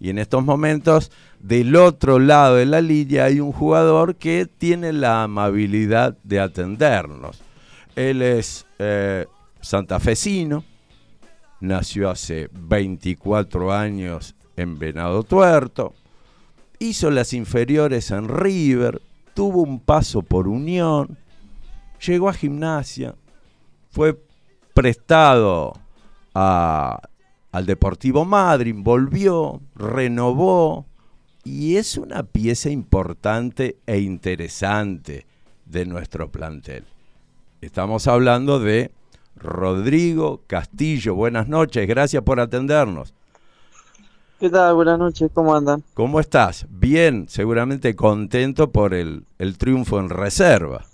Y en estos momentos, del otro lado de la línea hay un jugador que tiene la amabilidad de atendernos. Él es eh, santafesino, nació hace 24 años en Venado Tuerto, hizo las inferiores en River, tuvo un paso por Unión, llegó a gimnasia, fue prestado al Deportivo Madrid, volvió, renovó y es una pieza importante e interesante de nuestro plantel. Estamos hablando de Rodrigo Castillo. Buenas noches, gracias por atendernos. ¿Qué tal? Buenas noches, ¿cómo andan? ¿Cómo estás? Bien, seguramente contento por el, el triunfo en reserva.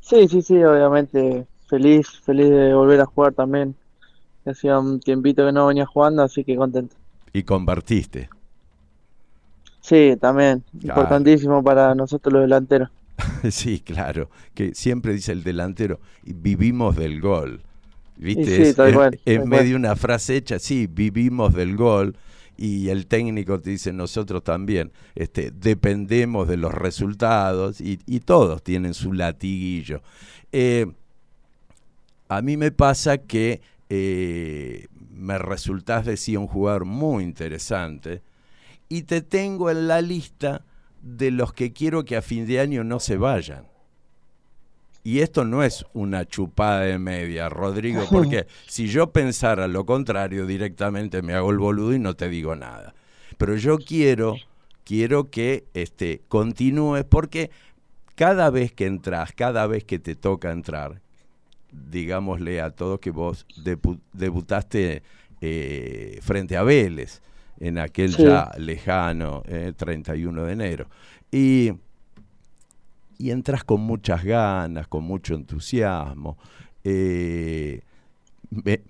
Sí, sí, sí, obviamente feliz, feliz de volver a jugar también. Hacía un tiempito que no venía jugando, así que contento. ¿Y convertiste? Sí, también, importantísimo para nosotros los delanteros. sí, claro, que siempre dice el delantero, vivimos del gol. ¿Viste? Sí, es, medio una frase hecha, sí, vivimos del gol y el técnico te dice nosotros también este, dependemos de los resultados y, todos tienen su latiguillo. Eh, a mí me pasa que eh, me resultás decía un jugador muy interesante y te tengo en la lista de los que quiero que a fin de año no se vayan. Y esto no es una chupada de media, Rodrigo, porque si yo pensara lo contrario, directamente me hago el boludo y no te digo nada. Pero yo quiero, quiero que este, continúes, porque cada vez que entras, cada vez que te toca entrar, digámosle a todos que vos debutaste eh, frente a Vélez en aquel ya lejano 31 eh, de enero. Y y entras con muchas ganas, con mucho entusiasmo. Eh,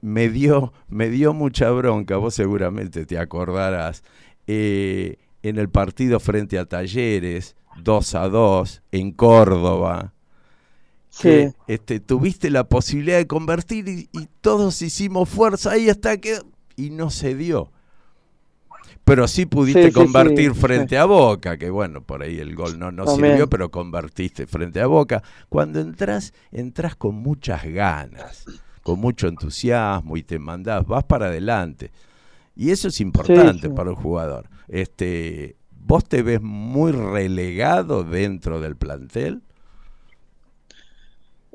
me, dio, me dio mucha bronca, vos seguramente te acordarás, en el partido frente a Talleres, 2 a 2, en Córdoba. Sí. este, tuviste la posibilidad de convertir y, y todos hicimos fuerza ahí hasta que... y no se dio pero sí pudiste convertir frente a Boca, que bueno, por ahí el gol no, no sirvió, pero convertiste frente a Boca. Cuando entras, entras con muchas ganas, con mucho entusiasmo y te mandás, vas para adelante. Y eso es importante para un jugador. Este, ¿Vos te ves muy relegado dentro del plantel?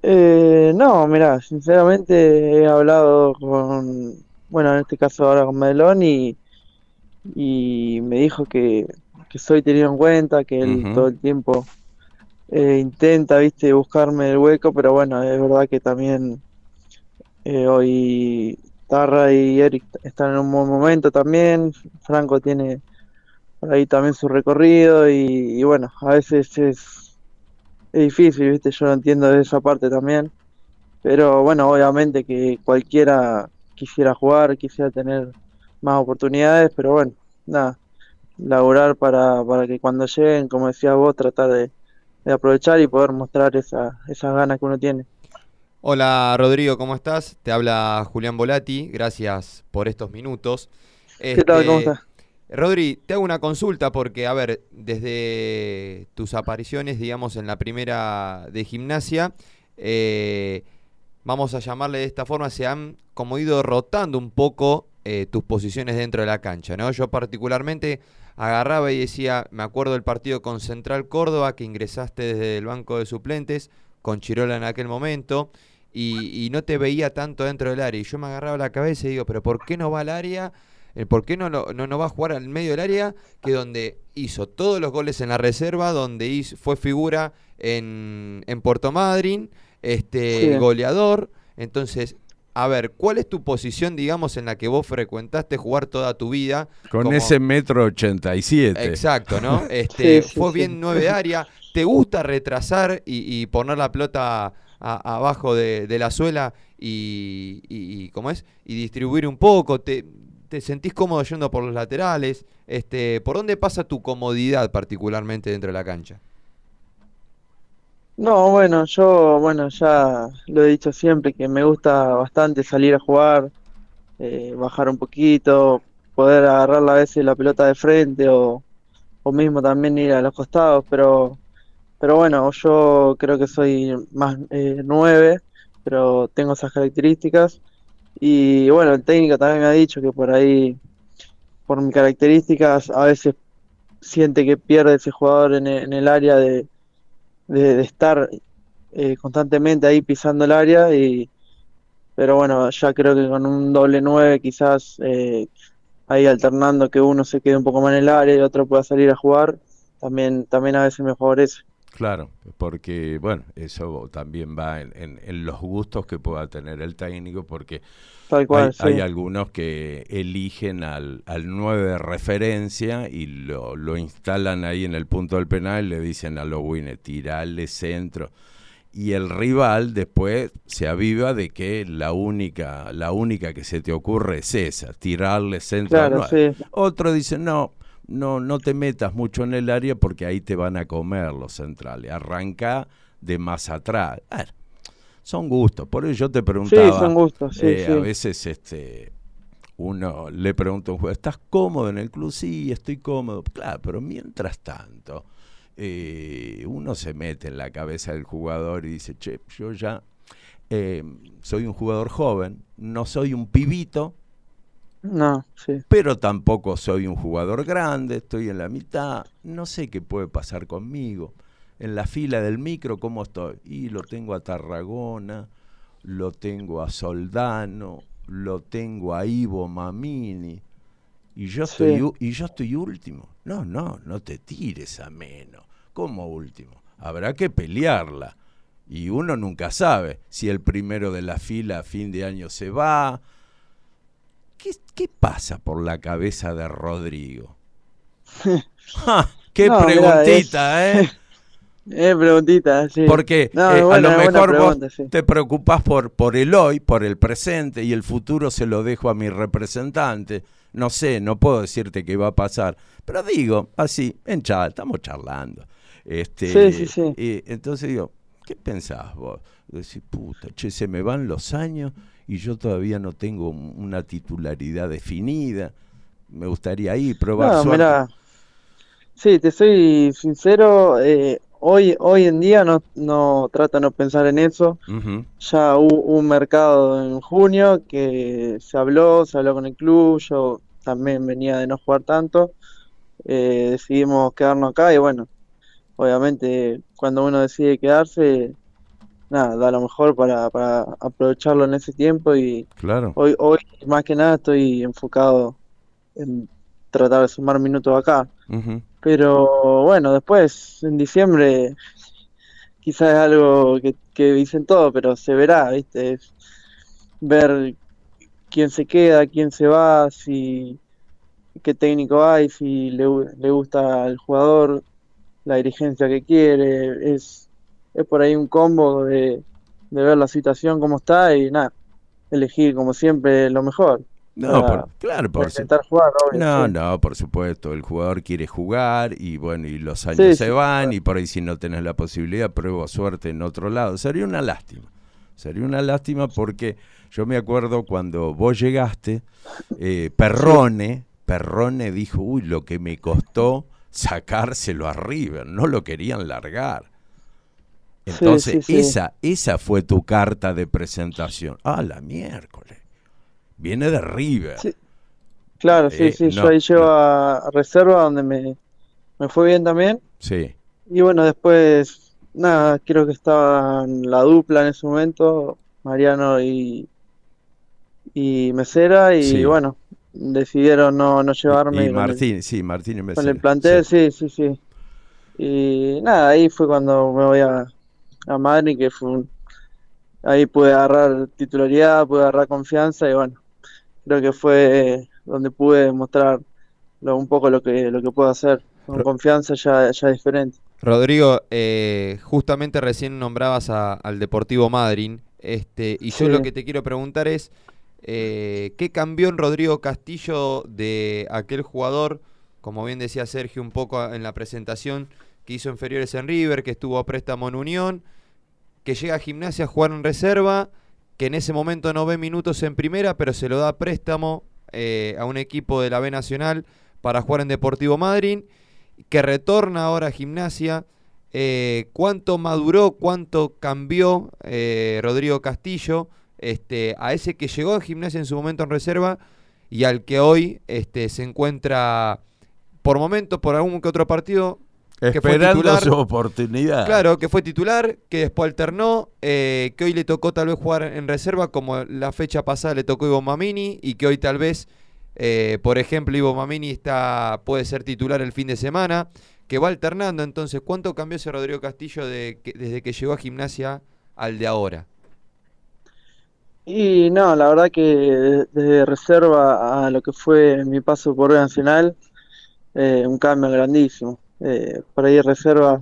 Eh, no, mira, sinceramente he hablado con, bueno, en este caso ahora con Melón y y me dijo que, soy tenido en cuenta, que él todo el tiempo eh, intenta, viste, buscarme el hueco, pero bueno, es verdad que también eh, hoy Tarra y Eric están en un buen momento también, Franco tiene por ahí también su recorrido y, bueno, a veces es, es difícil, viste, yo lo entiendo de esa parte también, pero bueno, obviamente que cualquiera quisiera jugar, quisiera tener más oportunidades, pero bueno, nada, laborar para, para que cuando lleguen, como decía vos, tratar de, aprovechar y poder mostrar esa, esas ganas que uno tiene. Hola Rodrigo, ¿cómo estás? Te habla Julián Volati, gracias por estos minutos. ¿Qué tal? ¿Cómo este, estás? Rodri, te hago una consulta porque, a ver, desde tus apariciones, digamos, en la primera de gimnasia, eh, vamos a llamarle de esta forma, se han como ido rotando un poco eh, tus posiciones dentro de la cancha, ¿no? Yo particularmente agarraba y decía, me acuerdo del partido con Central Córdoba, que ingresaste desde el banco de suplentes, con Chirola en aquel momento, y, no te veía tanto dentro del área. Y yo me agarraba la cabeza y digo, pero ¿por qué no va al área? Eh, ¿Por qué no, no, no va a jugar al medio del área? Que donde hizo todos los goles en la reserva, donde hizo, fue figura en, en Puerto Madryn, este, goleador. Entonces, a ver, ¿cuál es tu posición, digamos, en la que vos frecuentaste jugar toda tu vida? Con ese metro ochenta y siete. Exacto, ¿no? Este, fue bien nueve área. ¿Te gusta retrasar y, poner la pelota abajo de, la suela y, ¿cómo es? Y distribuir un poco. ¿Te, ¿Te sentís cómodo yendo por los laterales? Este, ¿Por dónde pasa tu comodidad particularmente dentro de la cancha? No, bueno, yo, bueno, ya lo he dicho siempre que me gusta bastante salir a jugar, eh, bajar un poquito, poder agarrar a veces la pelota de frente o, o mismo también ir a los costados, pero, pero bueno, yo creo que soy más eh, nueve, pero tengo esas características. Y bueno, el técnico también me ha dicho que por ahí, por mis características, a veces siente que pierde ese jugador en, e, el área de, de, estar eh, constantemente ahí pisando el área. Y, pero bueno, ya creo que con un doble nueve quizás eh, ahí alternando que uno se quede un poco más en el área y otro pueda salir a jugar, también, también a veces me favorece. Claro, porque bueno, eso también va en, en, los gustos que pueda tener el técnico, porque hay, algunos que eligen al, al 9 de referencia y lo, lo instalan ahí en el punto del penal y le dicen a los winners, tirale centro y el rival después se aviva de que la única la única que se te ocurre es esa, tirarle centro. Otro dice, no, no, no te metas mucho en el área porque ahí te van a comer los centrales. Arranca de más atrás. son gustos. Por eso yo te preguntaba. Sí, son gustos, eh, A veces este uno le pregunta a un juez, ¿estás cómodo en el club? Sí, estoy cómodo. Claro, pero mientras tanto eh, uno se mete en la cabeza del jugador y dice, che, yo ya eh, soy un jugador joven, no soy un pibito, no, sí. pero tampoco soy un jugador grande, estoy en la mitad, no sé qué puede pasar conmigo. En la fila del micro, ¿cómo estoy? Y lo tengo a Tarragona, lo tengo a Soldano, lo tengo a Ivo Mamini, y yo, estoy, y yo estoy último. No, no, no te tires a menos. ¿Cómo último? Habrá que pelearla. Y uno nunca sabe si el primero de la fila a fin de año se va. ¿Qué, qué pasa por la cabeza de Rodrigo? ¡Qué preguntita, eh! Eh, preguntita, sí. Porque eh, a lo mejor vos te preocupás por, por el hoy, por el presente, y el futuro se lo dejo a mi representante no sé, no puedo decirte qué va a pasar, pero digo, así, en chat, estamos charlando. Este, sí, sí, sí. Y entonces digo, ¿qué pensás vos? Decís, puta, che, se me van los años y yo todavía no tengo una titularidad definida. Me gustaría ir, probar no, Mira, sí, te soy sincero, eh, hoy, hoy en día no, no trato de no pensar en eso. Ya hubo un mercado en junio que se habló, se habló con el club, yo también venía de no jugar tanto. Eh, decidimos quedarnos acá y bueno, obviamente cuando uno decide quedarse, nada, da lo mejor para, para aprovecharlo en ese tiempo y claro. hoy, hoy más que nada estoy enfocado en tratar de sumar minutos acá. Pero bueno, después en diciembre quizás es algo que, dicen todo, pero se verá, ¿viste? ver quién se queda, quién se va, si qué técnico hay, si le, le gusta al jugador, la dirigencia que quiere, es, es por ahí un combo de, de ver la situación como está y nada, elegir como siempre lo mejor. No, claro, por intentar jugar, No, no, por supuesto, el jugador quiere jugar y bueno, y los años se van y por ahí si no tenés la posibilidad, pruebo suerte en otro lado. Sería una lástima. Sería una lástima porque yo me acuerdo cuando vos llegaste, eh, Perrone, Perrone dijo, uy, lo que me costó sacárselo a River, no lo querían largar. Entonces, esa, esa fue tu carta de presentación. Ah, la miércoles viene de River. Claro, sí, eh, sí, yo ahí llevo a, reserva donde me, fue bien también. Sí. Y bueno, después, nada, creo que estaban la dupla en ese momento, Mariano y, y Mesera, y bueno, decidieron no, no llevarme. Y, Martín, sí, Martín y Mesera. Con el plantel, sí. sí, sí, Y nada, ahí fue cuando me voy a, a Madrid, que fue un, ahí pude agarrar titularidad, pude agarrar confianza y bueno, creo que fue donde pude mostrar un poco lo que, lo que puedo hacer. Con confianza ya, ya diferente. Rodrigo, eh, justamente recién nombrabas al Deportivo Madryn, este, y yo lo que te quiero preguntar es, eh, ¿qué cambió en Rodrigo Castillo de aquel jugador, como bien decía Sergio un poco en la presentación, que hizo inferiores en River, que estuvo a préstamo en Unión, que llega a gimnasia a jugar en reserva, que en ese momento no ve minutos en primera, pero se lo da préstamo eh, a un equipo de la B Nacional para jugar en Deportivo Madryn, que retorna ahora a gimnasia. Eh, ¿Cuánto maduró, cuánto cambió eh, Rodrigo Castillo este, a ese que llegó a gimnasia en su momento en reserva y al que hoy este, se encuentra por momentos, por algún que otro partido, que fue Esperando titular. su oportunidad. Claro, que fue titular, que después alternó, eh, que hoy le tocó tal vez jugar en reserva, como la fecha pasada le tocó Ivo Mamini, y que hoy tal vez, eh, por ejemplo, Ivo Mamini está, puede ser titular el fin de semana, que va alternando. Entonces, ¿cuánto cambió ese Rodrigo Castillo de que- desde que llegó a gimnasia al de ahora? Y no, la verdad que desde reserva a lo que fue mi paso por Nacional, eh, un cambio grandísimo. Eh, por ahí reserva,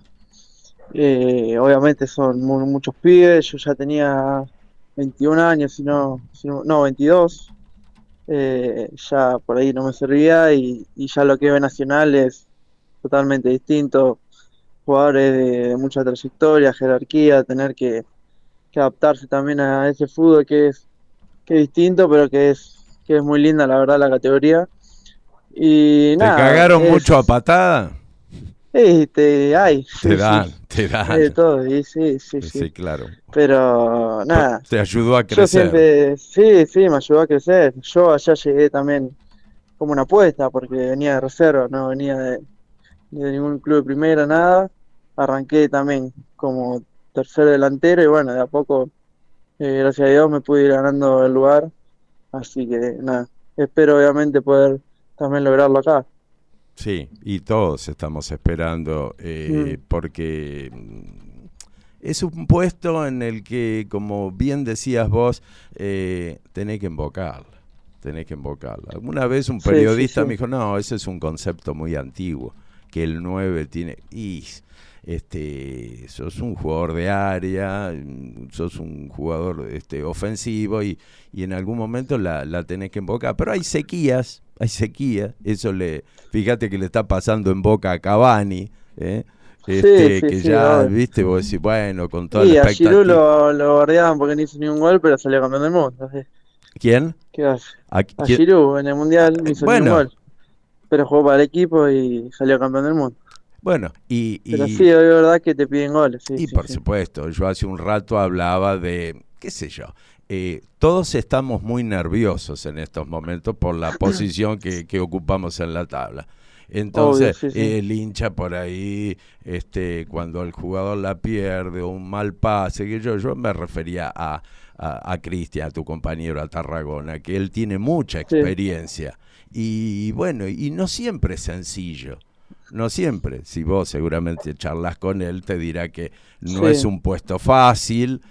eh, obviamente son mu- muchos pibes, yo ya tenía 21 años, si no, si no, no, 22, eh, ya por ahí no me servía y, y ya lo que B Nacional es totalmente distinto, jugadores de, de mucha trayectoria, jerarquía, tener que que adaptarse también a ese fútbol que es, que es distinto, pero que es, que es muy linda, la verdad, la categoría. Y ¿Te nada, cagaron es- mucho a patada? Sí, te, hay, Te sí, dan, te dan. de todo, y sí, sí, sí. Sí, claro. Pero nada, Te ayudó a yo crecer. siempre, sí, sí, me ayudó a crecer. Yo allá llegué también como una apuesta, porque venía de reserva, no venía de, de ningún club de primera, nada. Arranqué también como tercer delantero y bueno, de a poco, eh, gracias a Dios, me pude ir ganando el lugar. Así que nada, espero obviamente poder también lograrlo acá. Sí, y todos estamos esperando eh, Mm. porque mm, es un puesto en el que, como bien decías vos, eh, tenés que invocarla. Tenés que invocarla. Alguna vez un Sí, sí, periodista sí. me dijo, no, ese es un concepto muy antiguo, que el 9 tiene... Y, este, sos un jugador de área, mm, sos un jugador este, ofensivo y, y en algún momento la, la tenés que invocar. Pero hay sequías, hay sequías. Eso le, fíjate que le está pasando en boca a Cavani, ¿eh? Este, sí, que sí, ya, viste, vos decís, bueno, con toda la a Giroud expectativa. lo, lo porque no hizo ni un gol, pero salió campeón del mundo. así. ¿Quién? ¿Qué hace? ¿A A quién? Giroud en el Mundial no hizo ni Bueno. un gol. Pero jugó para el equipo y salió campeón del mundo. Bueno, y, Pero sí, es verdad que te piden goles. Sí, Y por supuesto, yo hace un rato hablaba de, qué sé yo, eh, todos estamos muy nerviosos en estos momentos por la posición que, que ocupamos en la tabla. Entonces, Obvio, sí, sí. el hincha por ahí, este, cuando el jugador la pierde o un mal pase, que yo, yo me refería a, a, a Cristian, a tu compañero, a Tarragona, que él tiene mucha Sí. experiencia. Y bueno, y no siempre es sencillo. No siempre. Si vos seguramente charlas con él, te dirá que no es un puesto fácil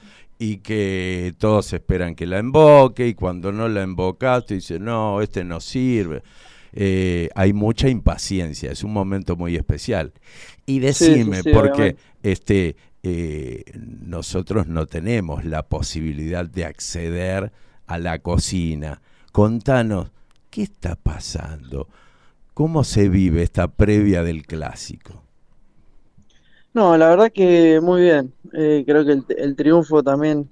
y que todos esperan que la emboque y cuando no la embocas, te dice, no, este no sirve. Eh, hay mucha impaciencia, es un momento muy especial. Y sí, decime, sí, porque obviamente. este, eh, nosotros no tenemos la posibilidad de acceder a la cocina. Contanos, ¿qué está pasando? ¿Cómo se vive esta previa del clásico? No, la verdad que muy bien. Eh, creo que el, el triunfo también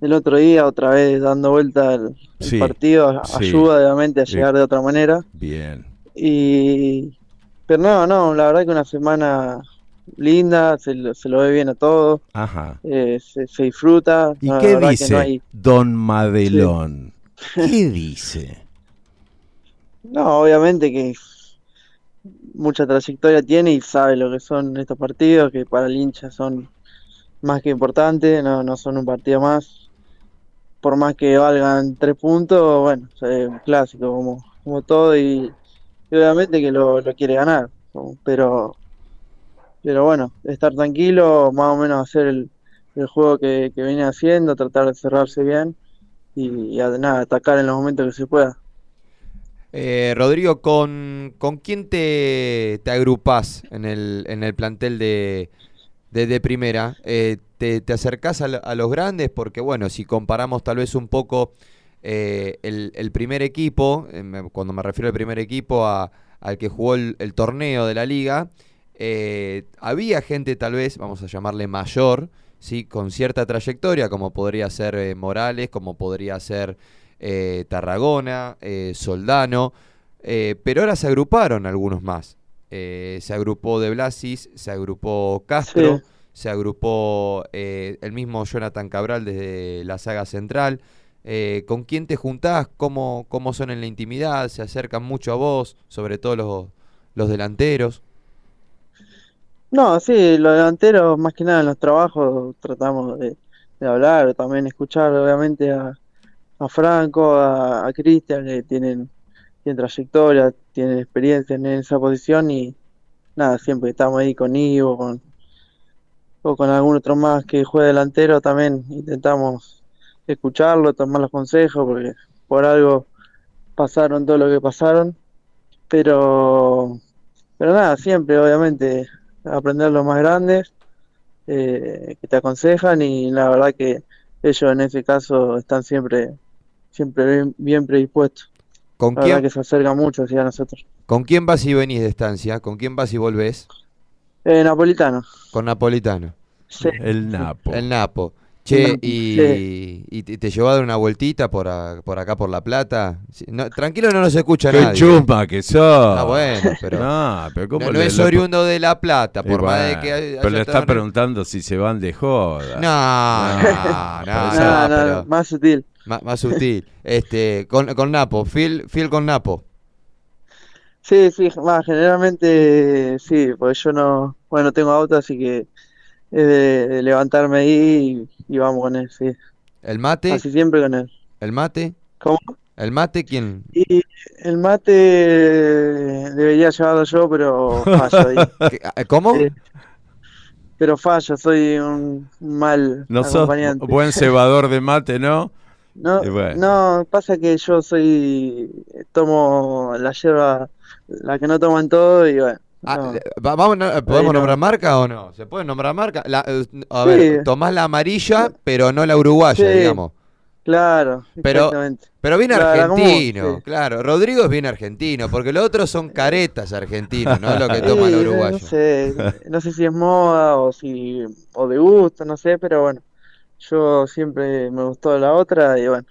del otro día, otra vez dando vuelta el, el Sí, partido, sí. ayuda obviamente a Sí. llegar de otra manera. Bien. Y, pero no, no, la verdad que una semana linda, se, lo- se lo ve bien a todos, Ajá. eh, se, se disfruta. ¿Y no, qué dice no hay, Don Madelón? ¿Qué dice? no, obviamente que mucha trayectoria tiene y sabe lo que son estos partidos, que para el hincha son más que importantes, no, no son un partido más. Por más que valgan tres puntos, bueno, es un clásico como, como todo y, obviamente que lo, lo quiere ganar. Pero, pero bueno, estar tranquilo, más o menos hacer el, el juego que, que viene haciendo, tratar de cerrarse bien y, y nada, atacar en los momentos que se pueda. Eh, Rodrigo, ¿con, con quién te, te agrupás en el, en el plantel de, de, primera? Eh, te, ¿Te acercás a, lo- a los grandes? Porque bueno, si comparamos tal vez un poco eh, el, el primer equipo, eh, cuando me refiero al primer equipo, a- al que jugó el, el torneo de la liga, había gente tal vez, vamos a llamarle mayor, ¿sí? con cierta trayectoria, como podría ser Morales, como podría ser eh, Tarragona, eh, Soldano, eh, pero ahora se agruparon algunos más. Eh, se agrupó De Blasis, se agrupó Castro, Sí. se agrupó el mismo Jonathan Cabral desde la saga central. ¿Con quién te juntás? ¿Cómo, ¿Cómo son en la intimidad? ¿Se acercan mucho a vos? Sobre todo los, los delanteros. No, sí, los delanteros, más que nada en los trabajos, tratamos de, de hablar, también escuchar, obviamente, a, a Franco, a, a Cristian, que tienen, tienen trayectoria, tienen experiencia en esa posición y nada, siempre estamos ahí con Ivo, con, o con algún otro más que juegue delantero, también intentamos escucharlo, tomar los consejos, porque por algo pasaron todo lo que pasaron, pero, pero nada, siempre, obviamente aprender los más grandes eh, que te aconsejan y la verdad que ellos en ese caso están siempre siempre bien, bien predispuestos. ¿Con La verdad quién, que se acercan mucho hacia nosotros. ¿Con quién vas y venís de estancia? ¿Con quién vas y volvés? Eh, Napolitano. Con Napolitano. Sí. El Napo. El Napo. Che, y, sí. y te, te llevó a dar una vueltita por, a- por acá, por La Plata. Sí, no, tranquilo, no nos escucha ¡Qué nadie. chumpa que sos! Ah, bueno, pero No, pero ¿cómo no, no le- es oriundo de La Plata, por más de que haya pero le está en- preguntando si se van de joda. No, no, no, No, No, no, pero más sutil. Más, más sutil. Este, con, con Napo, fiel, fiel con Napo. Sí, sí, más generalmente sí, porque yo no, bueno, no tengo auto, así que es de, de levantarme ahí y, y vamos con él, sí. El mate, Así siempre con él. el mate, ¿Cómo? el mate, ¿quién? Y el mate debería llevarlo yo, pero fallo ahí. ¿Qué- ah, ¿Cómo? Sí. Pero fallo, soy un mal No sos acompañante. buen cebador de mate, ¿no? No, bueno. no, pasa que yo soy, tomo la hierba, la que no toman todo y bueno, Ah, no. vamos, ¿Podemos no. nombrar marca o no? ¿Se puede nombrar marca? La- eh, a Sí. ver, tomás la amarilla, pero no la uruguaya, Sí. digamos. Claro, Pero-. Pero bien argentino, sí. claro. Rodrigo es bien argentino, porque los otros son caretas argentinos, no es lo que toma el uruguayo. No sé, no sé si es moda o si, o de gusto, no sé, pero bueno, yo siempre me gustó la otra y bueno,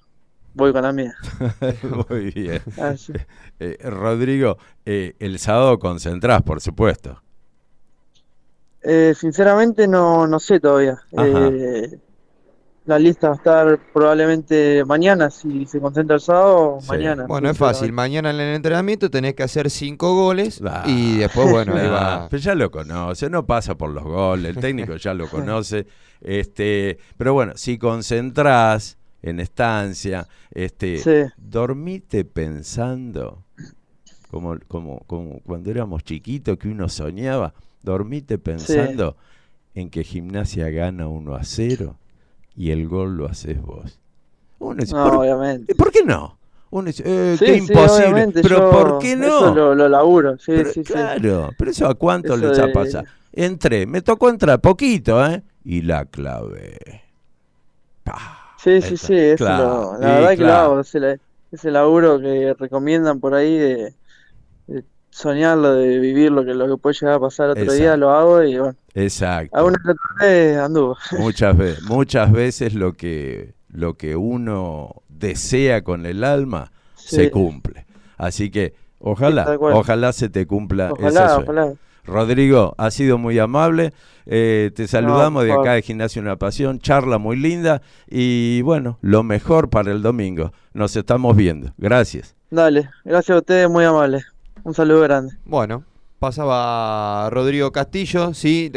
voy con la mía. Muy bien. Así. Eh, Rodrigo, eh, el sábado concentrás, por supuesto. Eh, sinceramente no, no sé todavía. Eh, la lista va a estar probablemente mañana, si se concentra el sábado, Sí. mañana. Bueno, es fácil. Mañana en el entrenamiento tenés que hacer cinco goles y después, bueno, ahí va. pero ya lo conoce, no pasa por los goles, el técnico ya lo conoce. Este, pero bueno, si concentrás en estancia, este, Sí. dormite pensando, como, como, como cuando éramos chiquitos que uno soñaba, dormite pensando en que gimnasia gana 1 a 0 y el gol lo haces vos. Uno dice, No, ¿por, obviamente. ¿por qué no? Uno dice, eh, Sí, qué sí, imposible. pero yo ¿por qué no? Eso lo, lo laburo, sí, Pero, sí, sí. claro, pero eso a cuánto Eso les ha de- pasado. Entré, me tocó entrar poquito, ¿eh? Y la clave. Sí, sí, sí, eso Claro, lo- la verdad que lo claro. hago, ese laburo que recomiendan por ahí de, de soñarlo, de vivir lo que, lo que puede llegar a pasar otro día, lo hago y bueno, Exacto. a una que otra vez anduvo. Muchas veces, muchas veces lo que, lo que uno desea con el alma se cumple. Así que ojalá, ojalá se te cumpla ese Ojalá, sueño. ojalá. Rodrigo, ha sido muy amable. eh, te saludamos de acá de Gimnasio Una Pasión. Charla muy linda. Y bueno, lo mejor para el domingo. Nos estamos viendo. Gracias. Dale, gracias a ustedes, muy amables. Un saludo grande. Bueno, pasaba Rodrigo Castillo, sí,